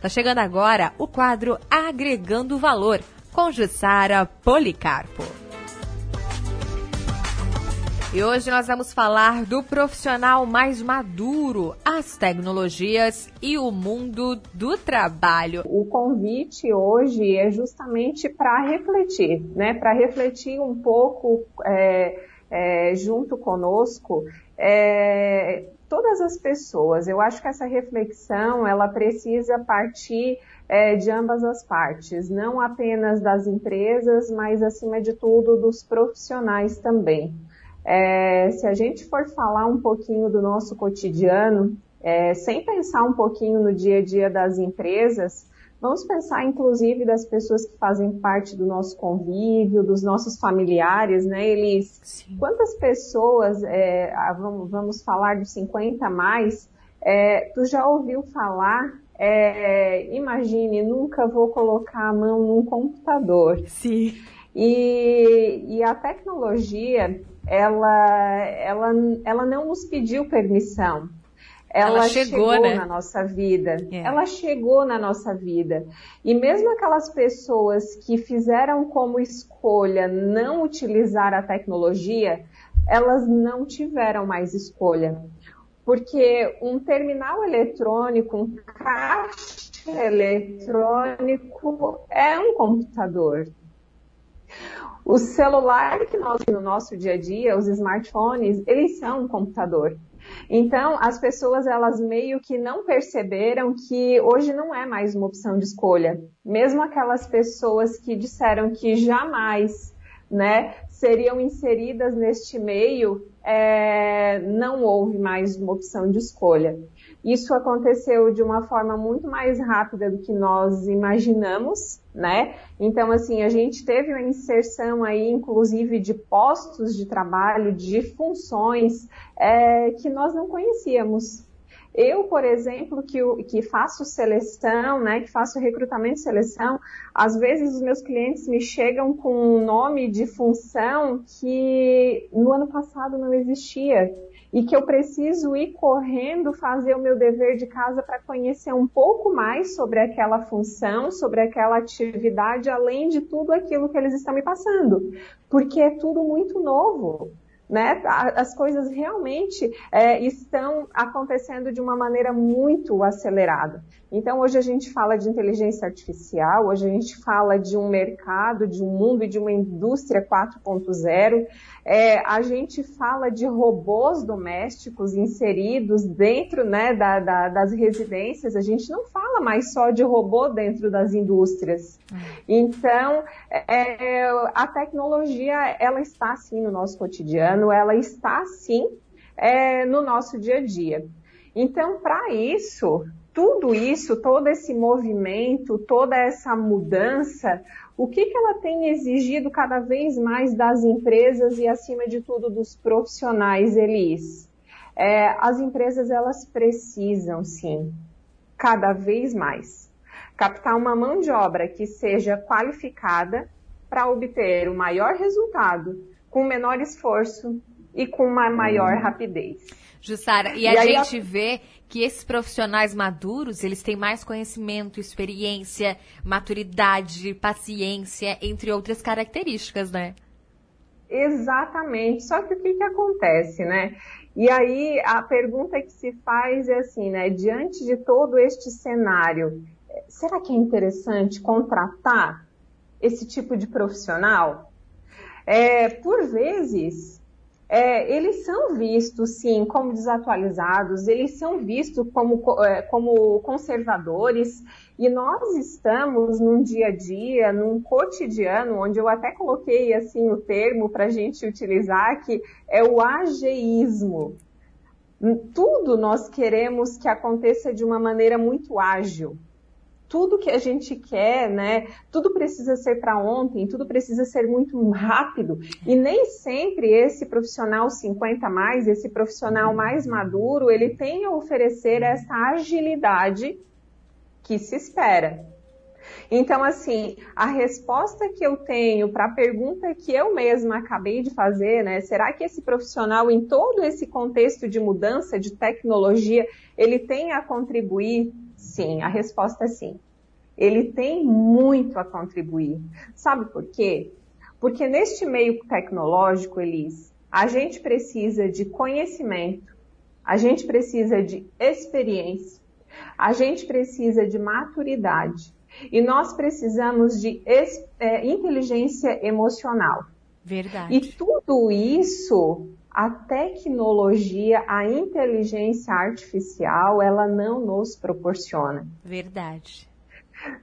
Tá chegando agora o quadro Agregando Valor com Jussara Policarpo. E hoje nós vamos falar do profissional mais maduro, as tecnologias e o mundo do trabalho. O convite hoje é justamente para refletir, né? Para refletir um pouco é, é, junto conosco. É, todas as pessoas. Eu acho que essa reflexão ela precisa partir é, de ambas as partes, não apenas das empresas, mas acima de tudo dos profissionais também. É, se a gente for falar um pouquinho do nosso cotidiano, é, sem pensar um pouquinho no dia a dia das empresas, vamos pensar inclusive das pessoas que fazem parte do nosso convívio, dos nossos familiares, né, Elis? Sim. Quantas pessoas, é, vamos, vamos, falar dos 50 a mais, é, tu já ouviu falar é, imagine, nunca vou colocar a mão num computador. Sim. E, e a tecnologia, ela, ela, ela não nos pediu permissão. Ela, ela chegou, chegou né? na nossa vida. É. Ela chegou na nossa vida. E mesmo aquelas pessoas que fizeram como escolha não utilizar a tecnologia, elas não tiveram mais escolha. Porque um terminal eletrônico, um caixa eletrônico é um computador. O celular que nós no nosso dia a dia, os smartphones, eles são um computador. Então, as pessoas elas meio que não perceberam que hoje não é mais uma opção de escolha. Mesmo aquelas pessoas que disseram que jamais, né, seriam inseridas neste meio, é, não houve mais uma opção de escolha. Isso aconteceu de uma forma muito mais rápida do que nós imaginamos, né? Então, assim, a gente teve uma inserção aí, inclusive, de postos de trabalho, de funções é, que nós não conhecíamos. Eu, por exemplo, que, que faço seleção, né, que faço recrutamento e seleção, às vezes os meus clientes me chegam com um nome de função que no ano passado não existia e que eu preciso ir correndo fazer o meu dever de casa para conhecer um pouco mais sobre aquela função, sobre aquela atividade, além de tudo aquilo que eles estão me passando, porque é tudo muito novo né? As coisas realmente é, estão acontecendo de uma maneira muito acelerada. Então, hoje a gente fala de inteligência artificial, hoje a gente fala de um mercado, de um mundo e de uma indústria 4.0. É, a gente fala de robôs domésticos inseridos dentro né, da, da, das residências. A gente não fala mais só de robô dentro das indústrias. Hum. Então, é, a tecnologia, ela está sim no nosso cotidiano, ela está sim é, no nosso dia a dia. Então, para isso, tudo isso, todo esse movimento, toda essa mudança, o que, que ela tem exigido cada vez mais das empresas e, acima de tudo, dos profissionais, Elis? É, as empresas, elas precisam, sim, cada vez mais, captar uma mão de obra que seja qualificada para obter o maior resultado, com menor esforço e com uma maior uhum. rapidez. Jussara, e, e a gente a... vê que esses profissionais maduros, eles têm mais conhecimento, experiência, maturidade, paciência, entre outras características, né? Exatamente. Só que o que, que acontece, né? E aí a pergunta que se faz é assim, né? Diante de todo este cenário, será que é interessante contratar esse tipo de profissional? É, por vezes, é, eles são vistos, sim, como desatualizados, eles são vistos como, é, como conservadores, e nós estamos num dia a dia, num cotidiano, onde eu até coloquei assim o termo para a gente utilizar, que é o ageísmo. Tudo nós queremos que aconteça de uma maneira muito ágil tudo que a gente quer, né? Tudo precisa ser para ontem, tudo precisa ser muito rápido. E nem sempre esse profissional 50 mais, esse profissional mais maduro, ele tem a oferecer essa agilidade que se espera. Então, assim, a resposta que eu tenho para a pergunta que eu mesma acabei de fazer, né? Será que esse profissional, em todo esse contexto de mudança de tecnologia, ele tem a contribuir Sim, a resposta é sim. Ele tem muito a contribuir. Sabe por quê? Porque neste meio tecnológico, Elis, a gente precisa de conhecimento, a gente precisa de experiência, a gente precisa de maturidade e nós precisamos de é, inteligência emocional. Verdade. E tudo isso, a tecnologia, a inteligência artificial, ela não nos proporciona. Verdade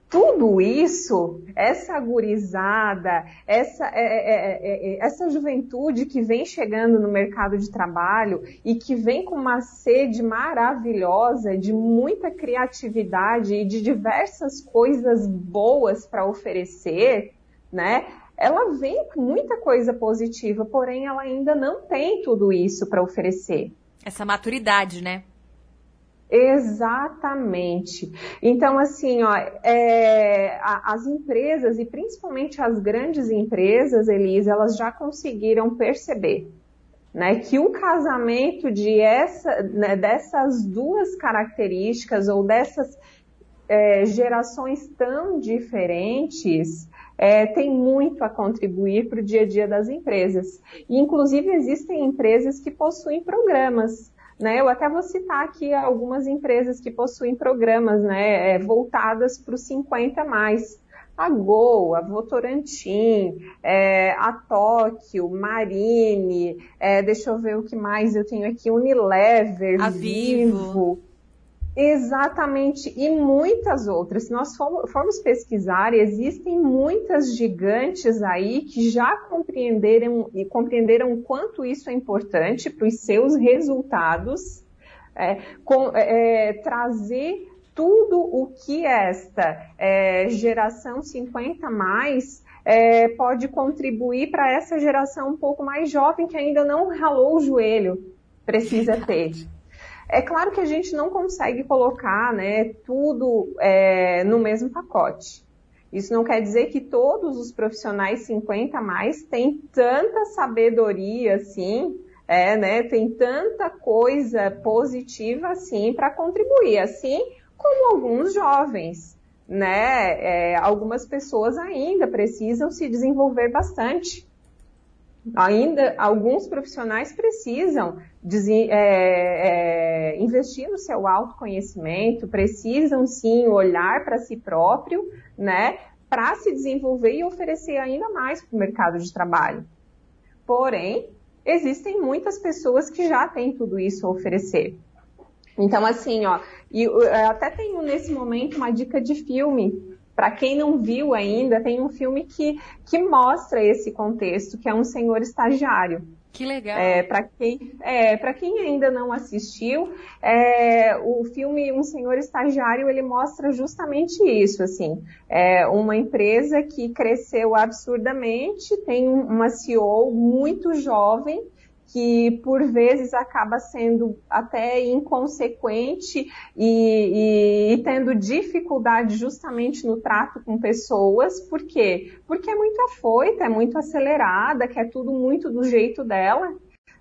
tudo isso, essa gurizada, essa, é é, é, é, é, essa juventude que vem chegando no mercado de trabalho e que vem com uma sede maravilhosa de muita criatividade e de diversas coisas boas para oferecer, né? Ela vem com muita coisa positiva, porém ela ainda não tem tudo isso para oferecer. Essa maturidade, né? Exatamente. Então, assim, ó, é, as empresas, e principalmente as grandes empresas, Elise, elas já conseguiram perceber né, que o casamento de essa, né, dessas duas características ou dessas é, gerações tão diferentes é, tem muito a contribuir para o dia a dia das empresas. E, inclusive, existem empresas que possuem programas né? Eu até vou citar aqui algumas empresas que possuem programas né, é, voltadas para os 50 mais. A Gol, a Votorantim, é, a Tóquio, Marine, é, deixa eu ver o que mais eu tenho aqui, Unilever, a Vivo. Vivo Exatamente, e muitas outras. Se nós formos pesquisar, existem muitas gigantes aí que já compreenderam e compreenderam quanto isso é importante para os seus resultados, é, com, é, é trazer tudo o que esta é, geração 50 mais é, pode contribuir para essa geração um pouco mais jovem que ainda não ralou o joelho, precisa ter. É claro que a gente não consegue colocar né, tudo é, no mesmo pacote. Isso não quer dizer que todos os profissionais 50 a mais têm tanta sabedoria assim, é, né, tem tanta coisa positiva assim para contribuir, assim como alguns jovens, né? É, algumas pessoas ainda precisam se desenvolver bastante. Ainda alguns profissionais precisam é, é, investir no seu autoconhecimento, precisam sim olhar para si próprio, né, para se desenvolver e oferecer ainda mais para o mercado de trabalho. Porém, existem muitas pessoas que já têm tudo isso a oferecer. Então, assim, ó, e eu até tenho nesse momento uma dica de filme para quem não viu ainda, tem um filme que, que mostra esse contexto, que é um senhor estagiário. Que legal. É, para quem, é, quem ainda não assistiu, é, o filme Um Senhor Estagiário ele mostra justamente isso, assim, é uma empresa que cresceu absurdamente, tem uma CEO muito jovem que por vezes acaba sendo até inconsequente e, e, e, tendo dificuldade justamente no trato com pessoas. Por quê? Porque é muito afoita, é muito acelerada, quer tudo muito do jeito dela.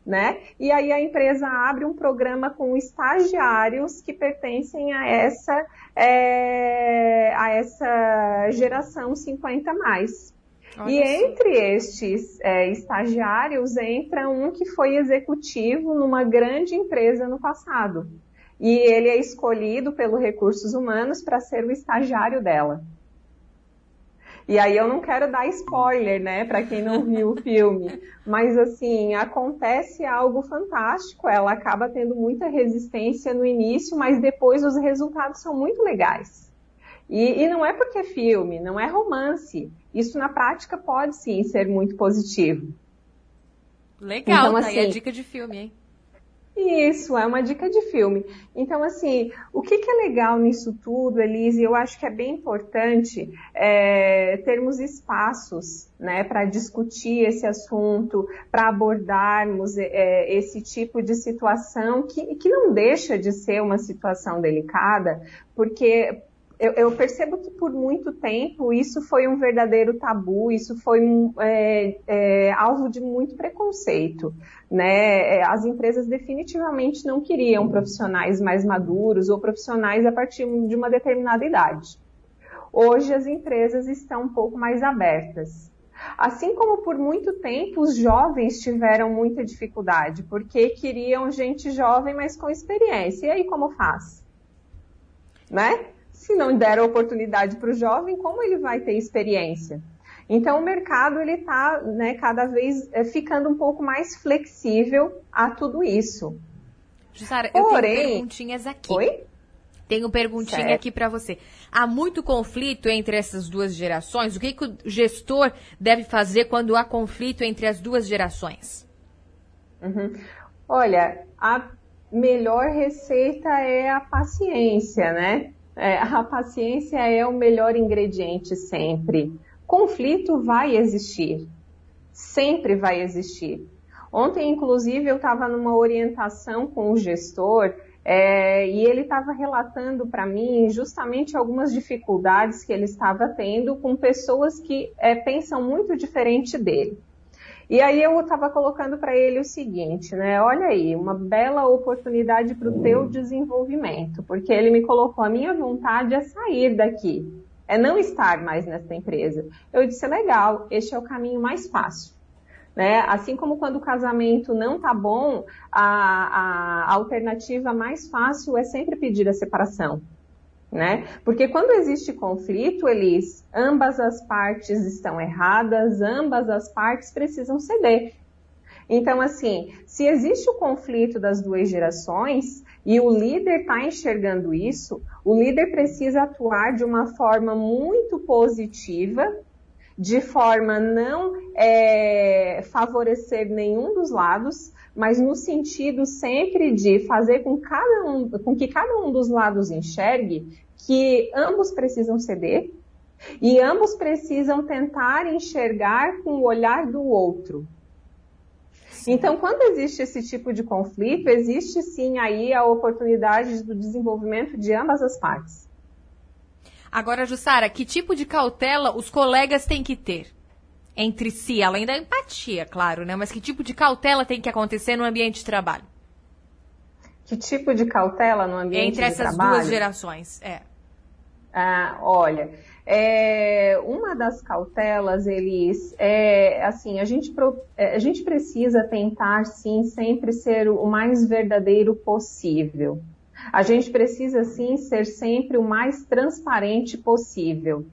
Né? E aí a empresa abre um programa com estagiários que pertencem a essa, é, a essa geração 50 mais. Olha e entre estes é, estagiários entra um que foi executivo numa grande empresa no passado. E ele é escolhido pelo Recursos Humanos para ser o estagiário dela. E aí eu não quero dar spoiler, né, para quem não viu o filme, mas assim, acontece algo fantástico, ela acaba tendo muita resistência no início, mas depois os resultados são muito legais. E, e não é porque é filme, não é romance, isso na prática pode sim ser muito positivo. Legal, então, tá assim, aí a dica de filme, hein? Isso, é uma dica de filme. Então, assim, o que, que é legal nisso tudo, Elise, eu acho que é bem importante é, termos espaços né, para discutir esse assunto, para abordarmos é, esse tipo de situação que, que não deixa de ser uma situação delicada, porque eu, eu, percebo que por muito tempo isso foi um verdadeiro tabu, isso foi é, é, alvo de muito preconceito. Né? É, as empresas definitivamente não queriam profissionais mais maduros ou profissionais a partir de uma determinada idade. Hoje as empresas estão um pouco mais abertas. Assim como por muito tempo os jovens tiveram muita dificuldade, porque queriam gente jovem, mas com experiência. E aí como faz? Né? Se não der a oportunidade para o jovem, como ele vai ter experiência? Então o mercado ele está né, cada vez é, ficando um pouco mais flexível a tudo isso. Jussara, eu tenho perguntinhas aqui. Oi? Tenho perguntinha certo. aqui para você. Há muito conflito entre essas duas gerações? O que, que o gestor deve fazer quando há conflito entre as duas gerações? Uhum. Olha, a melhor receita é a paciência, né? É, a paciência é o melhor ingrediente sempre. Conflito vai existir, sempre vai existir. Ontem, inclusive, eu estava numa orientação com o gestor é, e ele estava relatando para mim justamente algumas dificuldades que ele estava tendo com pessoas que é, pensam muito diferente dele. E aí eu estava colocando para ele o seguinte, né? Olha aí, uma bela oportunidade para o teu desenvolvimento, porque ele me colocou a minha vontade é sair daqui, é não estar mais nessa empresa. Eu disse, legal, este é o caminho mais fácil. Né? Assim como quando o casamento não tá bom, a, a alternativa mais fácil é sempre pedir a separação. Né? Porque quando existe conflito, eles, ambas as partes estão erradas, ambas as partes precisam ceder. Então, assim, se existe o conflito das duas gerações e o líder está enxergando isso, o líder precisa atuar de uma forma muito positiva de forma a não é, favorecer nenhum dos lados, mas no sentido sempre de fazer com, cada um, com que cada um dos lados enxergue que ambos precisam ceder e ambos precisam tentar enxergar com o olhar do outro. Então, quando existe esse tipo de conflito, existe sim aí a oportunidade do desenvolvimento de ambas as partes. Agora, Jussara, que tipo de cautela os colegas têm que ter? Entre si, além da empatia, claro, né? Mas que tipo de cautela tem que acontecer no ambiente de trabalho? Que tipo de cautela no ambiente Entre de trabalho? Entre essas duas gerações, é. Ah, olha, é, uma das cautelas, eles, é, assim, a gente, é, a gente precisa tentar, sim, sempre ser o mais verdadeiro possível. A gente precisa sim ser sempre o mais transparente possível.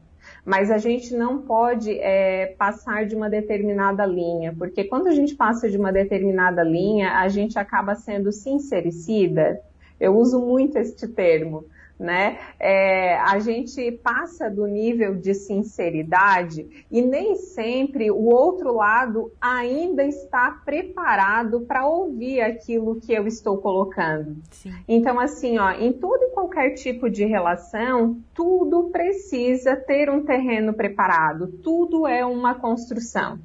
Mas a gente não pode é, passar de uma determinada linha, porque quando a gente passa de uma determinada linha, a gente acaba sendo sincericida. Eu uso muito este termo né? É, a gente passa do nível de sinceridade e nem sempre o outro lado ainda está preparado para ouvir aquilo que eu estou colocando. Sim. Então, assim, ó, em todo e qualquer tipo de relação, tudo precisa ter um terreno preparado, tudo é uma construção.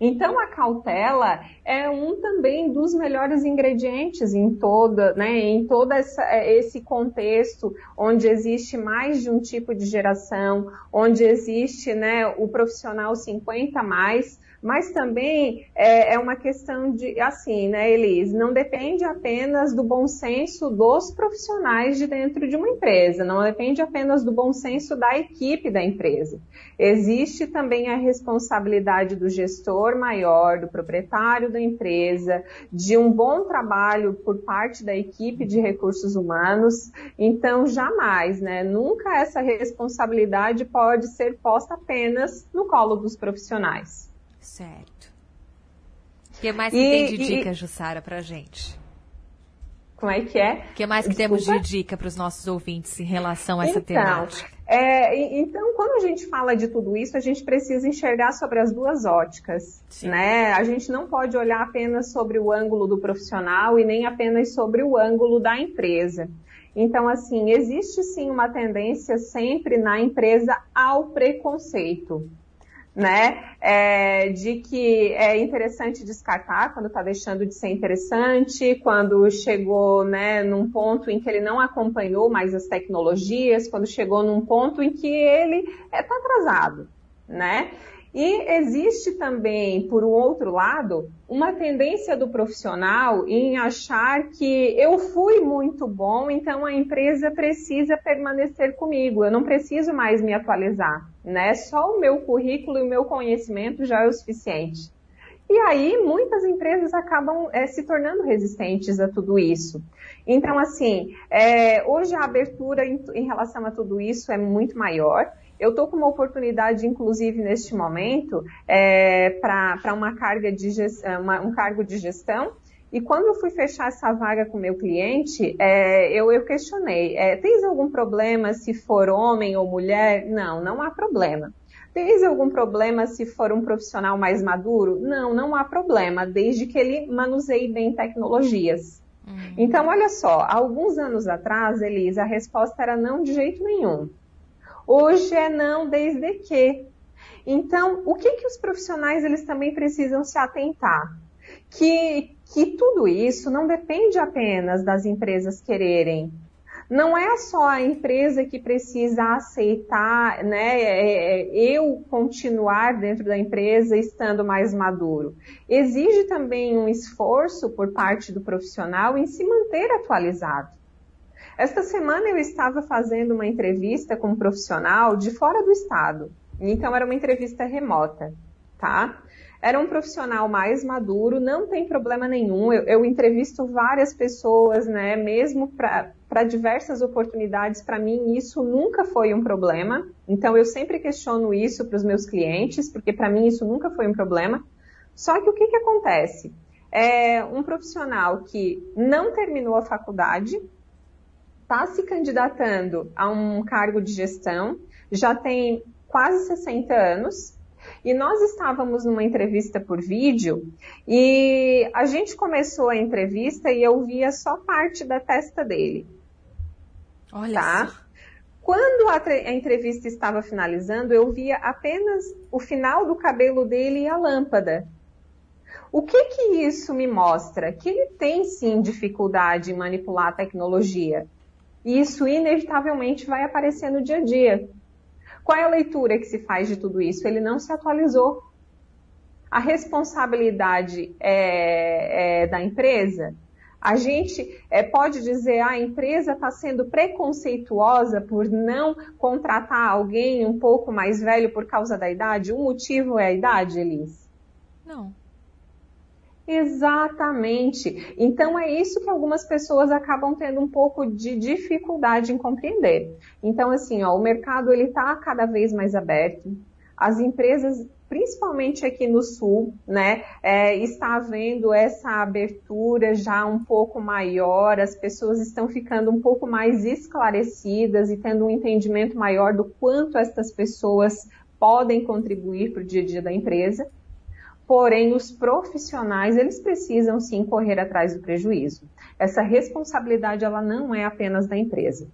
Então a cautela é um também dos melhores ingredientes em toda, né, em todo essa, é, esse contexto onde existe mais de um tipo de geração, onde existe, né, o profissional 50 mais, mas também é, é, uma questão de, assim, né, Elis, não depende apenas do bom senso dos profissionais de dentro de uma empresa, não depende apenas do bom senso da equipe da empresa. Existe também a responsabilidade do gestor maior, do proprietário da empresa, de um bom trabalho por parte da equipe de recursos humanos. Então, jamais, né, nunca essa responsabilidade pode ser posta apenas no colo dos profissionais. Certo. O que mais que e, tem de e, dica, Jussara, pra gente? Como é que é? O que mais que Desculpa. temos de dica para os nossos ouvintes em relação a essa então, temática? É, então, quando a gente fala de tudo isso, a gente precisa enxergar sobre as duas óticas, Sim. né? A gente não pode olhar apenas sobre o ângulo do profissional e nem apenas sobre o ângulo da empresa. Então, assim, existe sim uma tendência sempre na empresa ao preconceito né? É, de que é interessante descartar quando está deixando de ser interessante, quando chegou, né, num ponto em que ele não acompanhou mais as tecnologias, quando chegou num ponto em que ele está é, atrasado, né? E existe também, por um outro lado, uma tendência do profissional em achar que eu fui muito bom, então a empresa precisa permanecer comigo, eu não preciso mais me atualizar, né? Só o meu currículo e o meu conhecimento já é o suficiente. E aí, muitas empresas acabam é, se tornando resistentes a tudo isso. Então, assim, é, hoje a abertura em, em relação a tudo isso é muito maior. Eu estou com uma oportunidade, inclusive, neste momento, é, para uma carga de gestão, uma, um cargo de gestão. E quando eu fui fechar essa vaga com meu cliente, é, eu, eu, questionei: é, tens algum problema se for homem ou mulher? Não, não há problema. Tens algum problema se for um profissional mais maduro? Não, não há problema, desde que ele manuseie bem tecnologias. Uhum. Então, olha só, alguns anos atrás, Elisa, a resposta era não de jeito nenhum. Hoje é não desde que. Então, o que que os profissionais eles também precisam se atentar? Que, que tudo isso não depende apenas das empresas quererem. Não é só a empresa que precisa aceitar, né, é, é, eu continuar dentro da empresa estando mais maduro. Exige também um esforço por parte do profissional em se manter atualizado. Esta semana eu estava fazendo uma entrevista com um profissional de fora do estado. Então era uma entrevista remota, tá? Era um profissional mais maduro, não tem problema nenhum. Eu, eu entrevisto várias pessoas, né? Mesmo para diversas oportunidades, para mim isso nunca foi um problema. Então eu sempre questiono isso para os meus clientes, porque para mim isso nunca foi um problema. Só que o que, que acontece? É um profissional que não terminou a faculdade, está se candidatando a um cargo de gestão, já tem quase 60 anos, e nós estávamos numa entrevista por vídeo e a gente começou a entrevista e eu via só parte da testa dele. Olha tá? Só. Quando a, a, entrevista estava finalizando, eu via apenas o final do cabelo dele e a lâmpada. O que que isso me mostra? Que ele tem sim dificuldade em manipular a tecnologia. E isso inevitavelmente vai aparecer no dia a dia. Qual é a leitura que se faz de tudo isso? Ele não se atualizou. A responsabilidade é, é da empresa? A gente é, pode dizer ah, a empresa está sendo preconceituosa por não contratar alguém um pouco mais velho por causa da idade? O motivo é a idade, Elis? Não. Exatamente. Então é isso que algumas pessoas acabam tendo um pouco de dificuldade em compreender. Então assim, ó, o mercado ele está cada vez mais aberto. As empresas, principalmente aqui no sul, né, é, está havendo essa abertura já um pouco maior. As pessoas estão ficando um pouco mais esclarecidas e tendo um entendimento maior do quanto estas pessoas podem contribuir para o dia a dia da empresa. Porém, os profissionais, eles precisam sim correr atrás do prejuízo. Essa responsabilidade, ela não é apenas da empresa.